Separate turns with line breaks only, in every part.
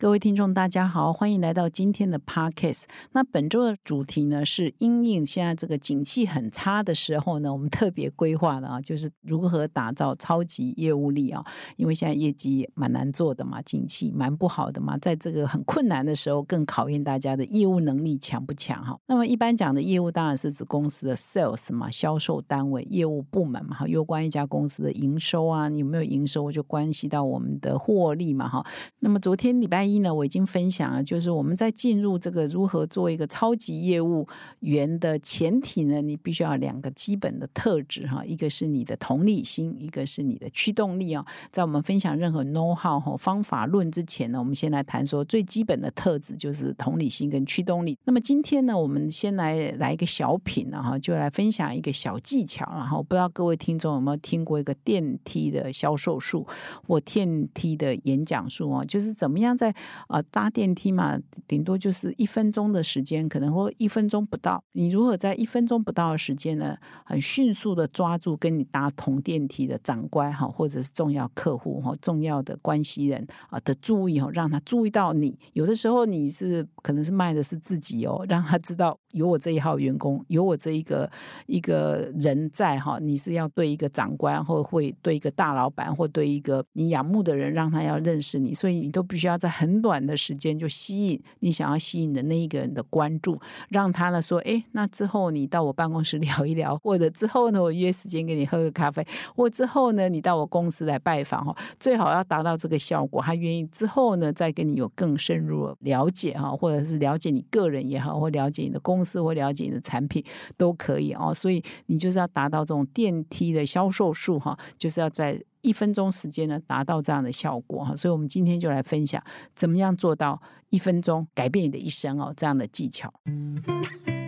各位听众，大家好，欢迎来到今天的 Podcast。那本周的主题呢是因应现在这个景气很差的时候呢，我们特别规划的啊，就是如何打造超级业务力啊。因为现在业绩蛮难做的嘛，景气蛮不好的嘛，在这个很困难的时候，更考验大家的业务能力强不强哈。那么一般讲的业务当然是指公司的 sales 嘛，销售单位、业务部门嘛，哈，有关一家公司的营收啊，有没有营收就关系到我们的获利嘛，哈。那么昨天礼拜一呢，我已经分享了，就是我们在进入这个如何做一个超级业务员的前提呢，你必须要两个基本的特质哈，一个是你的同理心，一个是你的驱动力哦。在我们分享任何 know how 哈方法论之前呢，我们先来谈说最基本的特质就是同理心跟驱动力。那么今天呢，我们先来来一个小品了哈，就来分享一个小技巧，然后不知道各位听众有没有听过一个电梯的销售术或电梯的演讲术哦，就是怎么样在啊。搭电梯嘛，顶多就是一分钟的时间，可能或一分钟不到。你如何在一分钟不到的时间呢，很迅速的抓住跟你搭同电梯的长官哈，或者是重要客户哈、重要的关系人啊的注意哈，让他注意到你。有的时候你是可能是卖的是自己哦，让他知道有我这一号员工，有我这一个一个人在哈。你是要对一个长官，或会对一个大老板，或对一个你仰慕的人，让他要认识你。所以你都必须要在很短的。时间就吸引你想要吸引的那一个人的关注，让他呢说，哎，那之后你到我办公室 聊一聊，或者之后呢我约时间给你喝个咖啡，或之后呢你到我公司来拜访哈，最好要达到这个效果，他愿意之后呢再跟你有更深入了解哈，或者是了解你个人也好，或了解你的工公司或了解你的产品都可以哦，所以你就是要达到这种电梯的销售数哈，就是要在。一分钟时间呢，达到这样的效果哈，所以我们今天就来分享怎么样做到一分钟改变你的一生哦，这样的技巧。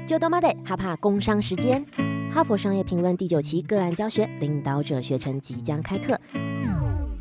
就多妈的哈帕工商时间，哈佛商业评论第九期个案教学领导者学程即将开课。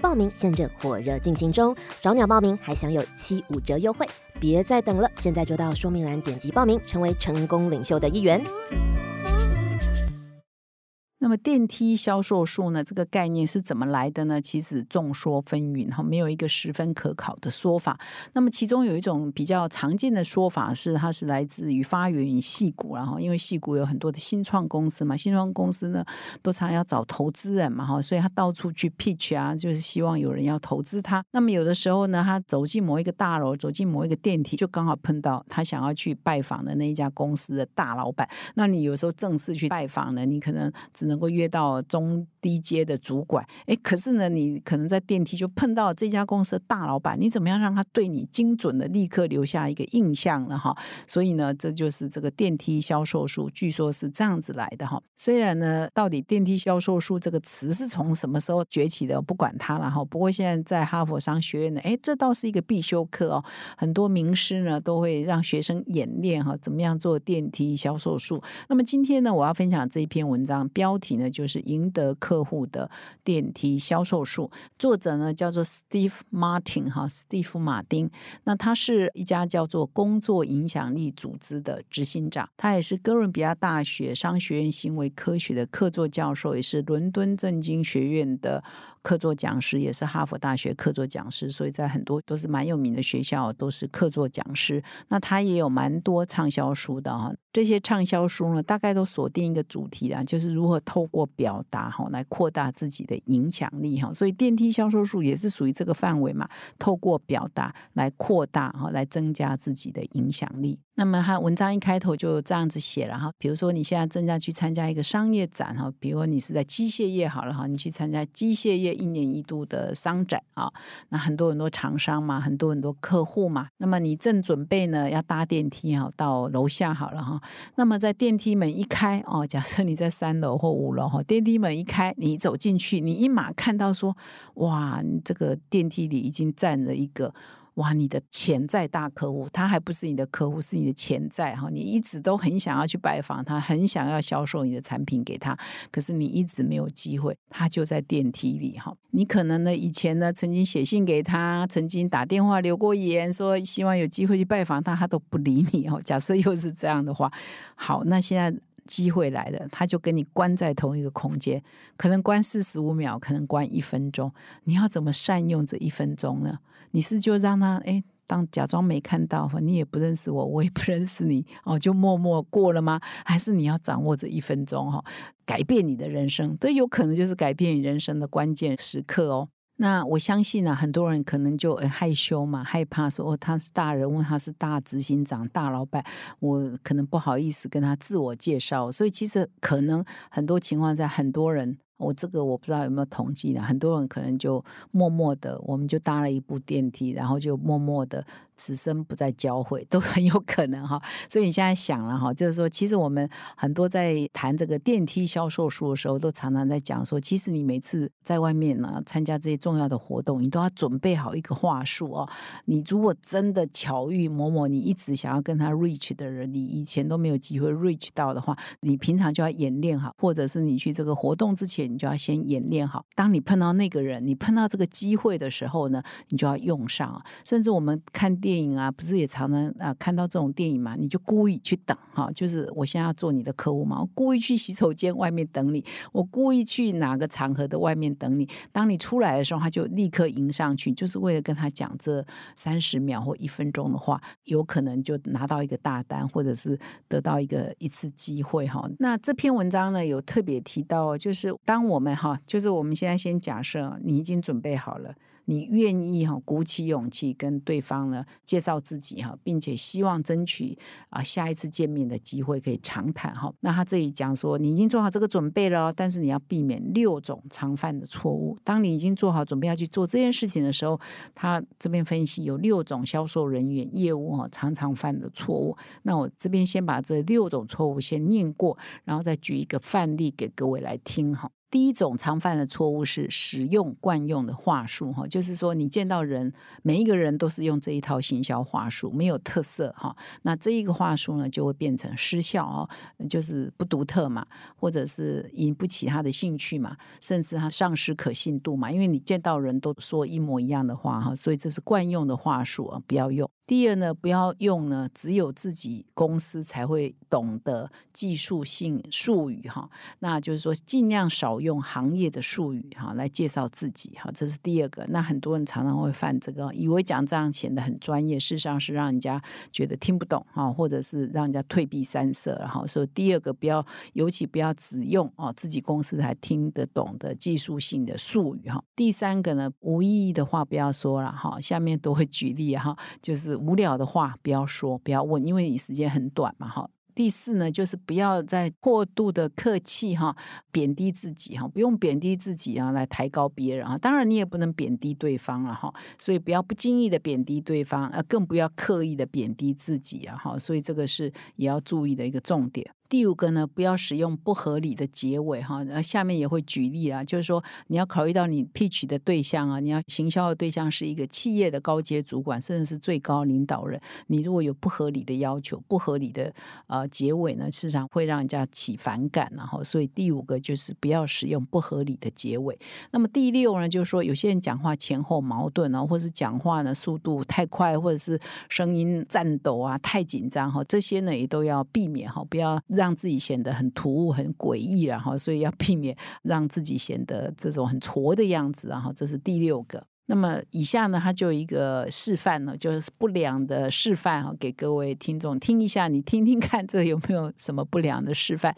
报名现正火热进行中，找鸟报名还享有七五折优惠。别再等了，现在就到说明栏点击报名，成为成功领袖的一员。
那么电梯销售数呢？这个概念是怎么来的呢？其实众说纷纭哈，没有一个十分可考的说法。那么其中有一种比较常见的说法是，它是来自于发源于戏谷，然后因为戏谷有很多的新创公司嘛，新创公司呢都常要找投资人嘛哈，所以他到处去 pitch 啊，就是希望有人要投资他。那么有的时候呢，他走进某一个大楼，走进某一个电梯，就刚好碰到他想要去拜访的那一家公司的大老板。那你有时候正式去拜访呢，你可能只能够约到中低阶的主管，哎，可是呢，你可能在电梯就碰到这家公司的大老板，你怎么样让他对你精准的立刻留下一个印象呢？哈，所以呢，这就是这个电梯销售术，据说是这样子来的哈。虽然呢，到底电梯销售术这个词是从什么时候崛起的，不管它了哈。不过现在在哈佛商学院呢，哎，这倒是一个必修课哦，很多名师呢都会让学生演练哈，怎么样做电梯销售术。那么今天呢，我要分享这一篇文章标题呢。就是赢得客户的电梯销售术，作者呢叫做 Steve Martin 哈，，Steve 马丁。那他是一家叫做工作影响力组织的执行长，他也是哥伦比亚大学商学院行为科学的客座教授，也是伦敦政经学院的客座讲师，也是哈佛大学客座讲师。所以在很多都是蛮有名的学校都是客座讲师。那他也有蛮多畅销书的哈，这些畅销书呢大概都锁定一个主题啊，就是如何透过表达哈，来扩大自己的影响力哈，所以电梯销售数也是属于这个范围嘛。透过表达来扩大哈，来增加自己的影响力。那么他文章一开头就这样子写了哈，比如说你现在正在去参加一个商业展哈，比如你是在机械业好了哈，你去参加机械业一年一度的商展啊，那很多很多厂商嘛，很多很多客户嘛，那么你正准备呢要搭电梯哈到楼下好了哈，那么在电梯门一开哦，假设你在三楼或五楼哈，电梯门一开，你走进去，你一马看到说哇，你这个电梯里已经站着一个。哇，你的潜在大客户，他还不是你的客户，是你的潜在哈。你一直都很想要去拜访他，很想要销售你的产品给他，可是你一直没有机会。他就在电梯里哈。你可能呢，以前呢曾经写信给他，曾经打电话留过言，说希望有机会去拜访他，他都不理你哦。假设又是这样的话，好，那现在机会来了，他就跟你关在同一个空间，可能关四十五秒，可能关一分钟，你要怎么善用这一分钟呢？你是就让他哎，当假装没看到，你也不认识我，我也不认识你哦，就默默过了吗？还是你要掌握这一分钟哈，改变你的人生，都有可能就是改变你人生的关键时刻哦。那我相信呢，很多人可能就害羞嘛，害怕说哦，他是大人物，他是大执行长、大老板，我可能不好意思跟他自我介绍，所以其实可能很多情况在很多人。我这个我不知道有没有统计呢？很多人可能就默默的，我们就搭了一部电梯，然后就默默的。此生不再交汇 都很有可能哈，所以你现在想了哈，就是说，其实我们很多在谈这个电梯销售术的时候，都常常在讲说，其实你每次在外面呢参加这些重要的活动，你都要准备好一个话术哦。你如果真的巧遇某某你一直想要跟他 reach 的人，你以前都没有机会 reach 到的话，你平常就要演练好，或者是你去这个活动之前，你就要先演练好。当你碰到那个人，你碰到这个机会的时候呢，你就要用上。甚至我们看电影啊，不是也常常啊看到这种电影嘛？你就故意去等哈，就是我现在要做你的客户嘛，我故意去洗手间外面等你，我故意去哪个场合的外面等你。当你出来的时候，他就立刻迎上去，就是为了跟他讲这三十秒或一分钟的话，有可能就拿到一个大单，或者是得到一个一次机会哈。那这篇文章呢，有特别提到，就是当我们哈，就是我们现在先假设你已经准备好了。你愿意哈鼓起勇气跟对方呢介绍自己哈，并且希望争取啊下一次见面的机会可以长谈哈。那他这里讲说，你已经做好这个准备了，但是你要避免六种常犯的错误。当你已经做好准备要去做这件事情的时候，他这边分析有六种销售人员业务哈常常犯的错误。那我这边先把这六种错误先念过，然后再举一个范例给各位来听哈。第一种常犯的错误是使用惯用的话术，哈，就是说你见到人，每一个人都是用这一套行销话术，没有特色，哈，那这一个话术呢就会变成失效哦，就是不独特嘛，或者是引不起他的兴趣嘛，甚至他丧失可信度嘛，因为你见到人都说一模一样的话，哈，所以这是惯用的话术啊，不要用。第二呢，不要用呢，只有自己公司才会懂得技术性术语哈，那就是说尽量少用行业的术语哈来介绍自己哈，这是第二个。那很多人常常会犯这个，以为讲这样显得很专业，事实上是让人家觉得听不懂哈，或者是让人家退避三舍然后所以第二个不要，尤其不要只用哦自己公司才听得懂的技术性的术语哈。第三个呢，无意义的话不要说了哈，下面都会举例哈，就是。无聊的话不要说，不要问，因为你时间很短嘛，哈。第四呢，就是不要再过度的客气哈，贬低自己哈，不用贬低自己啊，来抬高别人啊。当然你也不能贬低对方了哈，所以不要不经意的贬低对方，呃，更不要刻意的贬低自己啊，哈。所以这个是也要注意的一个重点。第五个呢，不要使用不合理的结尾哈。然后下面也会举例啊，就是说你要考虑到你 pitch 的对象啊，你要行销的对象是一个企业的高阶主管，甚至是最高领导人。你如果有不合理的要求、不合理的呃结尾呢，事实上会让人家起反感。然后，所以第五个就是不要使用不合理的结尾。那么第六呢，就是说有些人讲话前后矛盾啊，或是讲话呢速度太快，或者是声音颤抖啊、太紧张哈，这些呢也都要避免哈，不要。让自己显得很突兀、很诡异，然后所以要避免让自己显得这种很挫的样子，然后这是第六个。那么以下呢，它就一个示范呢，就是不良的示范哈，给各位听众听一下，你听听看，这有没有什么不良的示范？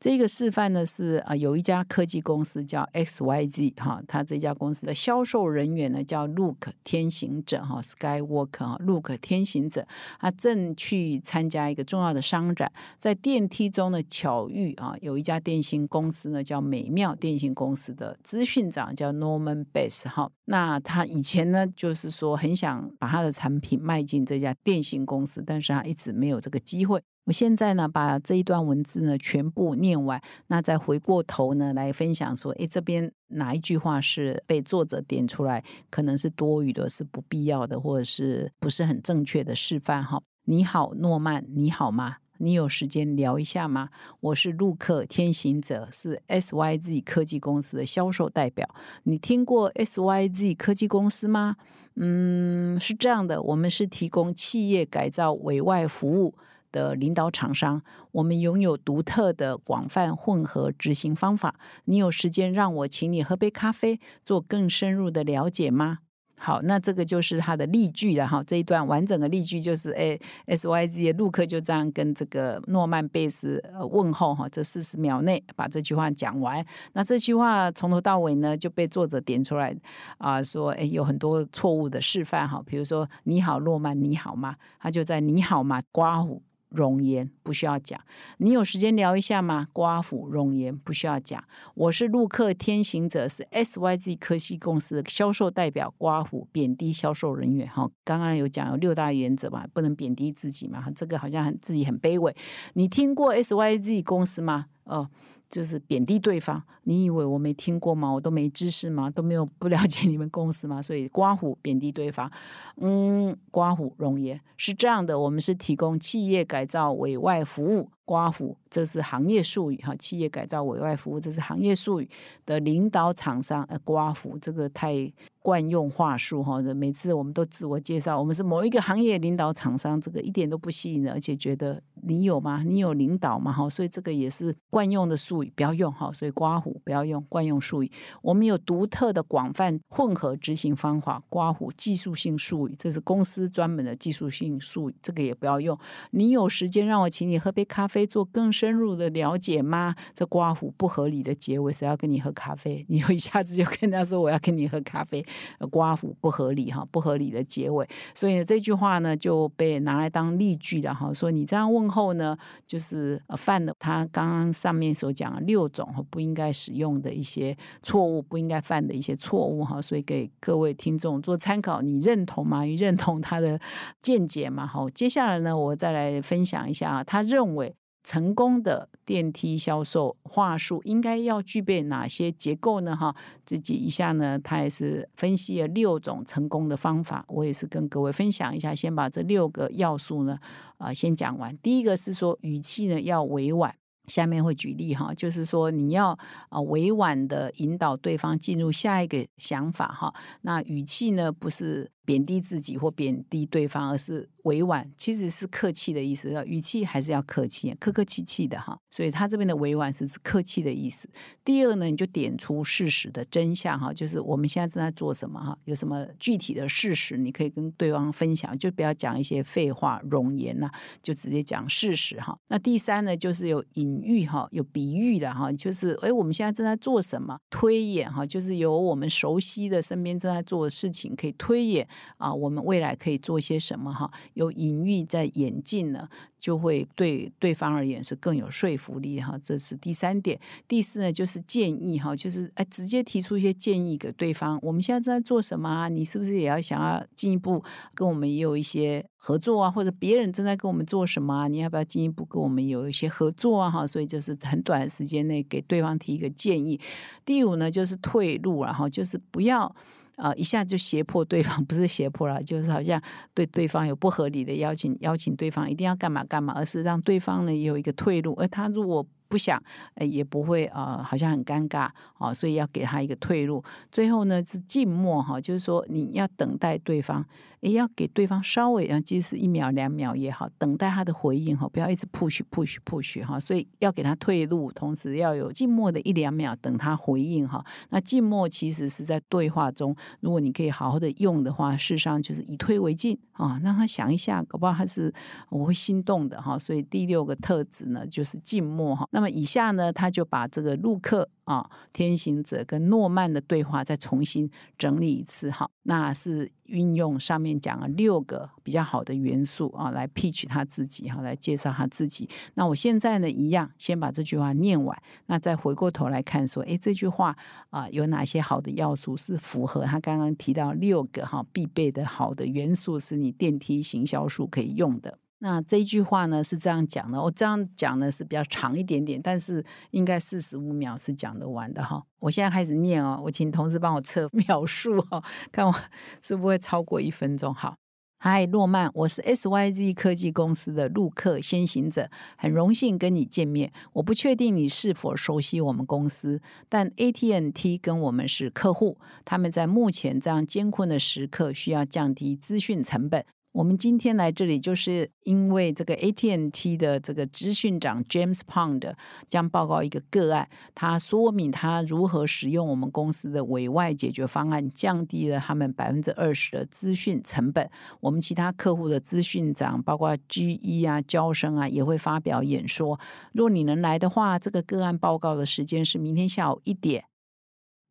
这个示范呢是啊，有一家科技公司叫 XYZ 哈，它这家公司的销售人员呢叫 Luke 天行者哈，Skywalker 哈，Luke 天行者，他正去参加一个重要的商展，在电梯中呢巧遇啊，有一家电信公司呢叫美妙电信公司的资讯长叫 Norman Bass 哈，那他以前呢就是说很想把他的产品卖进这家电信公司，但是他一直没有这个机会。我现在呢，把这一段文字呢全部念完，那再回过头呢来分享说，诶，这边哪一句话是被作者点出来，可能是多余的，是不必要的，或者是不是很正确的示范哈？你好，诺曼，你好吗？你有时间聊一下吗？我是陆克天行者，是 SYZ 科技公司的销售代表。你听过 SYZ 科技公司吗？嗯，是这样的，我们是提供企业改造委外服务。的领导厂商，我们拥有独特的广泛混合执行方法。你有时间让我请你喝杯咖啡，做更深入的了解吗？好，那这个就是他的例句了哈。这一段完整的例句就是，哎，S Y Z 陆克就这样跟这个诺曼贝斯问候哈。这四十秒内把这句话讲完。那这句话从头到尾呢就被作者点出来啊，说哎有很多错误的示范哈。比如说你好，诺曼你好吗？他就在你好吗？刮胡。容颜不需要讲，你有时间聊一下吗？刮胡容颜不需要讲，我是陆客天行者，是 SYZ 科技公司的销售代表。刮胡贬低销售人员，哈，刚刚有讲有六大原则嘛，不能贬低自己嘛，这个好像很自己很卑微。你听过 SYZ 公司吗？哦。就是贬低对方，你以为我没听过吗？我都没知识吗？都没有不了解你们公司吗？所以刮胡贬低对方，嗯，刮胡容颜是这样的，我们是提供企业改造委外服务。刮胡，这是行业术语哈。企业改造委外服务，这是行业术语的领导厂商。呃，刮胡这个太惯用话术哈。每次我们都自我介绍，我们是某一个行业领导厂商，这个一点都不吸引人，而且觉得你有吗？你有领导吗？哈，所以这个也是惯用的术语，不要用哈。所以刮胡不要用惯用术语。我们有独特的广泛混合执行方法。刮胡技术性术语，这是公司专门的技术性术语，这个也不要用。你有时间让我请你喝杯咖啡？做更深入的了解吗？这刮胡不合理的结尾，谁要跟你喝咖啡？你又一下子就跟他说我要跟你喝咖啡，刮胡不合理哈，不合理的结尾。所以这句话呢就被拿来当例句了哈。说你这样问候呢，就是犯了他刚刚上面所讲的六种不应该使用的一些错误，不应该犯的一些错误哈。所以给各位听众做参考，你认同吗？你认同他的见解吗？好，接下来呢，我再来分享一下他认为。成功的电梯销售话术应该要具备哪些结构呢？哈，自己一下呢，他也是分析了六种成功的方法，我也是跟各位分享一下。先把这六个要素呢，啊，先讲完。第一个是说语气呢要委婉，下面会举例哈，就是说你要啊委婉的引导对方进入下一个想法哈，那语气呢不是贬低自己或贬低对方，而是。委婉其实是客气的意思，语气还是要客气，客客气气的哈。所以他这边的委婉是指客气的意思。第二呢，你就点出事实的真相哈，就是我们现在正在做什么哈，有什么具体的事实，你可以跟对方分享，就不要讲一些废话、容言呐，就直接讲事实哈。那第三呢，就是有隐喻哈，有比喻的哈，就是哎，我们现在正在做什么？推演哈，就是有我们熟悉的身边正在做的事情，可以推演啊，我们未来可以做些什么哈。有隐喻在演进呢，就会对对方而言是更有说服力哈。这是第三点。第四呢，就是建议哈，就是哎，直接提出一些建议给对方。我们现在正在做什么啊？你是不是也要想要进一步跟我们也有一些合作啊？或者别人正在跟我们做什么啊？你要不要进一步跟我们有一些合作啊？哈，所以就是很短时间内给对方提一个建议。第五呢，就是退路，然后就是不要。啊，一下就胁迫对方，不是胁迫了，就是好像对对方有不合理的邀请，邀请对方一定要干嘛干嘛，而是让对方呢有一个退路，而他如果不想，也不会啊，好像很尴尬啊，所以要给他一个退路。最后呢是静默哈，就是说你要等待对方也要给对方稍微啊，即使一秒两秒也好，等待他的回应哈，不要一直 push push push 哈，所以要给他退路，同时要有静默的一两秒等他回应哈。那静默其实是在对话中，如果你可以好好的用的话，事实上就是以退为进啊，让他想一下，搞不好他是我会心动的哈。所以第六个特质呢，就是静默哈。那么以下呢，他就把这个陆克。啊，天行者跟诺曼的对话再重新整理一次哈，那是运用上面讲了六个比较好的元素啊，来 pitch 他自己哈，来介绍他自己。那我现在呢，一样先把这句话念完，那再回过头来看说，哎，这句话啊有哪些好的要素是符合他刚刚提到六个哈必备的好的元素，是你电梯行销术可以用的。那这一句话呢是这样讲的，我这样讲呢是比较长一点点，但是应该四十五秒是讲得完的哈。我现在开始念哦，我请同事帮我测 秒数哈，看我 是不会超过一分钟。好，嗨，诺曼，我是 S Y Z 科技公司的陆客先行者，很荣幸跟你见面。我不确定你是否熟悉我们公司，但 AT&T 跟我们是客户，他们在目前这样艰困的时刻需要降低资讯成本。我们今天来这里，就是因为这个 AT&T 的这个资讯长 James Pound 将报告一个个案，他说明他如何使用我们公司的委外解决方案，降低了他们百分之二十的资讯成本。我们其他客户的资讯长，包括 GE 啊、交生啊，也会发表演说。如果你能来的话，这个个案报告的时间是明天下午一点。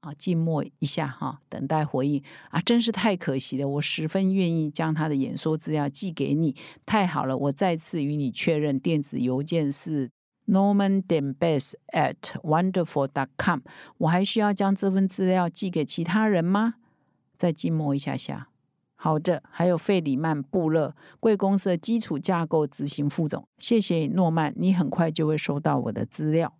啊，静默一下哈，等待回应啊，真是太可惜了。我十分愿意将他的演说资料寄给你，太好了。我再次与你确认，电子邮件是 norman 点 base at wonderful dot com。我还需要将这份资料寄给其他人吗？再静默一下下。好的，还有费里曼布勒，贵公司的基础架构执行副总。谢谢诺曼，你很快就会收到我的资料。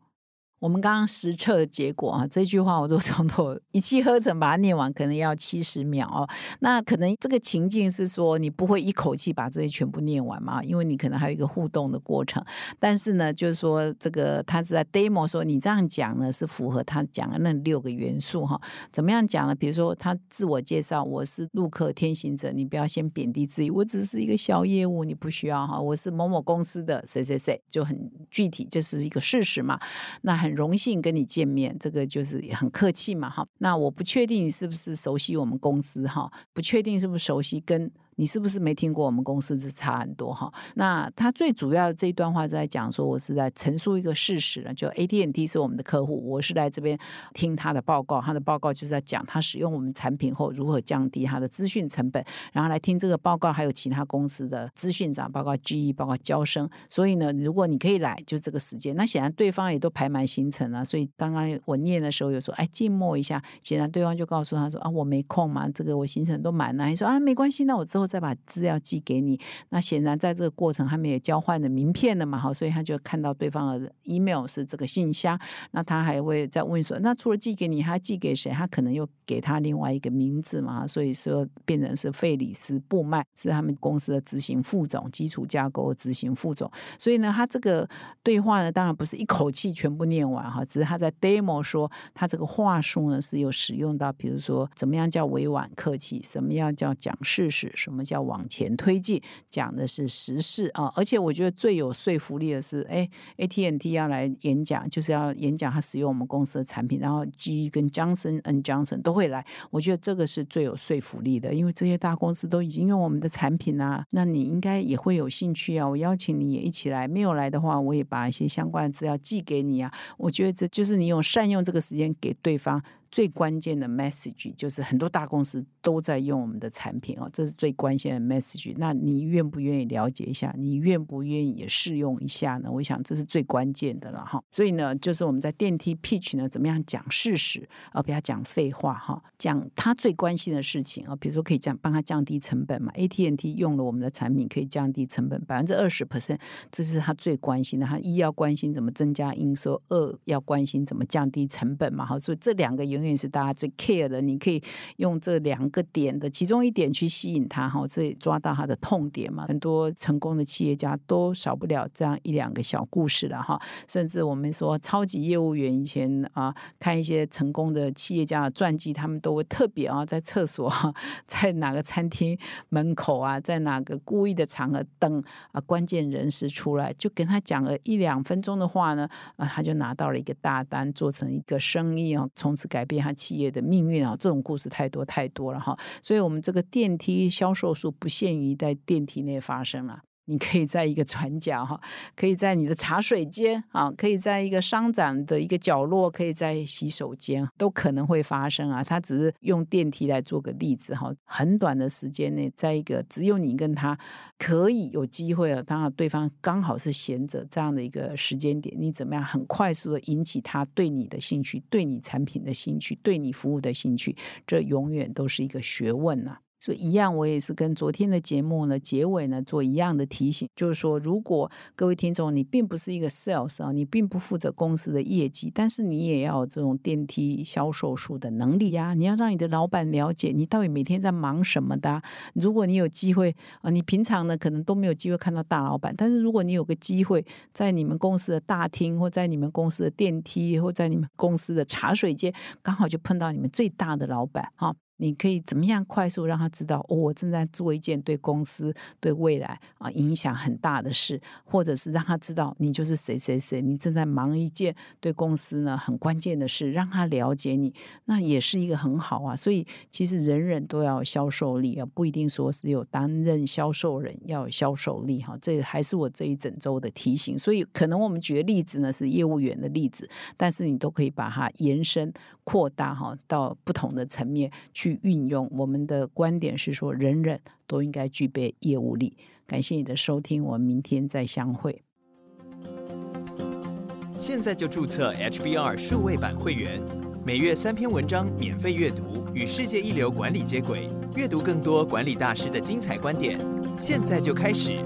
我们刚刚实测的结果啊，这句话我都从头一气呵成把它念完，可能要七十秒哦。那可能这个情境是说，你不会一口气把这些全部念完嘛？因为你可能还有一个互动的过程。但是呢，就是说这个他是在 demo 说，你这样讲呢是符合他讲的那六个元素哈。怎么样讲呢？比如说他自我介绍，我是陆客天行者，你不要先贬低自己，我只是一个小业务，你不需要哈。我是某某公司的谁谁谁，就很具体，就是一个事实嘛。那很。很荣幸跟你见面，这个就是很客气嘛，哈。那我不确定你是不是熟悉我们公司，哈，不确定是不是熟悉跟。你是不是没听过我们公司是差很多哈？那他最主要的这一段话是在讲说，我是在陈述一个事实了，就 AT&T 是我们的客户，我是来这边听他的报告，他的报告就是在讲他使用我们产品后如何降低他的资讯成本，然后来听这个报告，还有其他公司的资讯长，包括 GE，包括交生。所以呢，如果你可以来，就这个时间。那显然对方也都排满行程了，所以刚刚我念的时候有说，哎，静默一下。显然对方就告诉他说啊，我没空嘛，这个我行程都满了。你说啊，没关系，那我之后。再把资料寄给你，那显然在这个过程他们也交换了名片了嘛，好，所以他就看到对方的 email 是这个信箱，那他还会再问说，那除了寄给你，他寄给谁？他可能又给他另外一个名字嘛，所以说变成是费里斯布麦，是他们公司的执行副总，基础架构执行副总。所以呢，他这个对话呢，当然不是一口气全部念完哈，只是他在 demo 说他这个话术呢是有使用到，比如说怎么样叫委婉客气，什么样叫讲事实，什么。们叫往前推进，讲的是时事啊，而且我觉得最有说服力的是，哎，AT&T 要来演讲，就是要演讲他使用我们公司的产品，然后 G 跟 Johnson and Johnson 都会来，我觉得这个是最有说服力的，因为这些大公司都已经用我们的产品啊，那你应该也会有兴趣啊，我邀请你也一起来，没有来的话，我也把一些相关的资料寄给你啊，我觉得这就是你有善用这个时间给对方。最关键的 message 就是很多大公司都在用我们的产品哦，这是最关键的 message。那你愿不愿意了解一下？你愿不愿意也试用一下呢？我想这是最关键的了哈。所以呢，就是我们在电梯 pitch 呢，怎么样讲事实，而不要讲废话哈，讲他最关心的事情啊，比如说可以降帮他降低成本嘛。AT&T 用了我们的产品可以降低成本百分之二十 percent，这是他最关心的。他一要关心怎么增加营收，二要关心怎么降低成本嘛。哈，所以这两个有。永远是大家最 care 的。你可以用这两个点的其中一点去吸引他，哈，这抓到他的痛点嘛。很多成功的企业家都少不了这样一两个小故事了，哈。甚至我们说超级业务员以前啊，看一些成功的企业家的传记，他们都会特别啊，在厕所，在哪个餐厅门口啊，在哪个故意的场合等啊关键人士出来，就跟他讲了一两分钟的话呢，啊，他就拿到了一个大单，做成一个生意啊，从此改变他企业的命运啊。这种故事太多太多了哈，所以我们这个电梯销售数不限于在电梯内发生了。你可以在一个转角哈，可以在你的茶水间啊，可以在一个商展的一个角落，可以在洗手间，都可能会发生啊。他只是用电梯来做个例子哈，很短的时间内，在一个只有你跟他可以有机会啊，当然对方刚好是闲着这样的一个时间点，你怎么样很快速的引起他对你的兴趣，对你产品的兴趣，对你服务的兴趣，这永远都是一个学问呐。所以一样，我也是跟昨天的节目呢结尾呢做一样的提醒，就是说，如果各位听众你并不是一个 sales 啊，你并不负责公司的业绩，但是你也要有这种电梯销售术的能力呀。你要让你的老板了解你到底每天在忙什么的。如果你有机会啊，你平常呢可能都没有机会看到大老板，但是如果你有个机会在你们公司的大厅，或在你们公司的电梯，或在你们公司的茶水间，刚好就碰到你们最大的老板哈。你可以怎么样快速让他知道，我正在做一件对公司、对未来啊影响很大的事，或者是让他知道你就是谁谁谁，你正在忙一件对公司呢很关键的事，让他了解你，那也是一个很好啊。所以其实人人都要销售力啊，不一定说是有担任销售人要有销售力哈。这还是我这一整周的提醒。所以可能我们举的例子呢是业务员的例子，但是你都可以把它延伸扩大哈到不同的层面去去。运用我们的观点是说，人人都应该具备业务力。感谢你的收听，我们明天再相会。
现在就注册 HBR 数位版会员，每月三篇文章免费阅读，与世界一流管理接轨，阅读更多管理大师的精彩观点。现在就开始。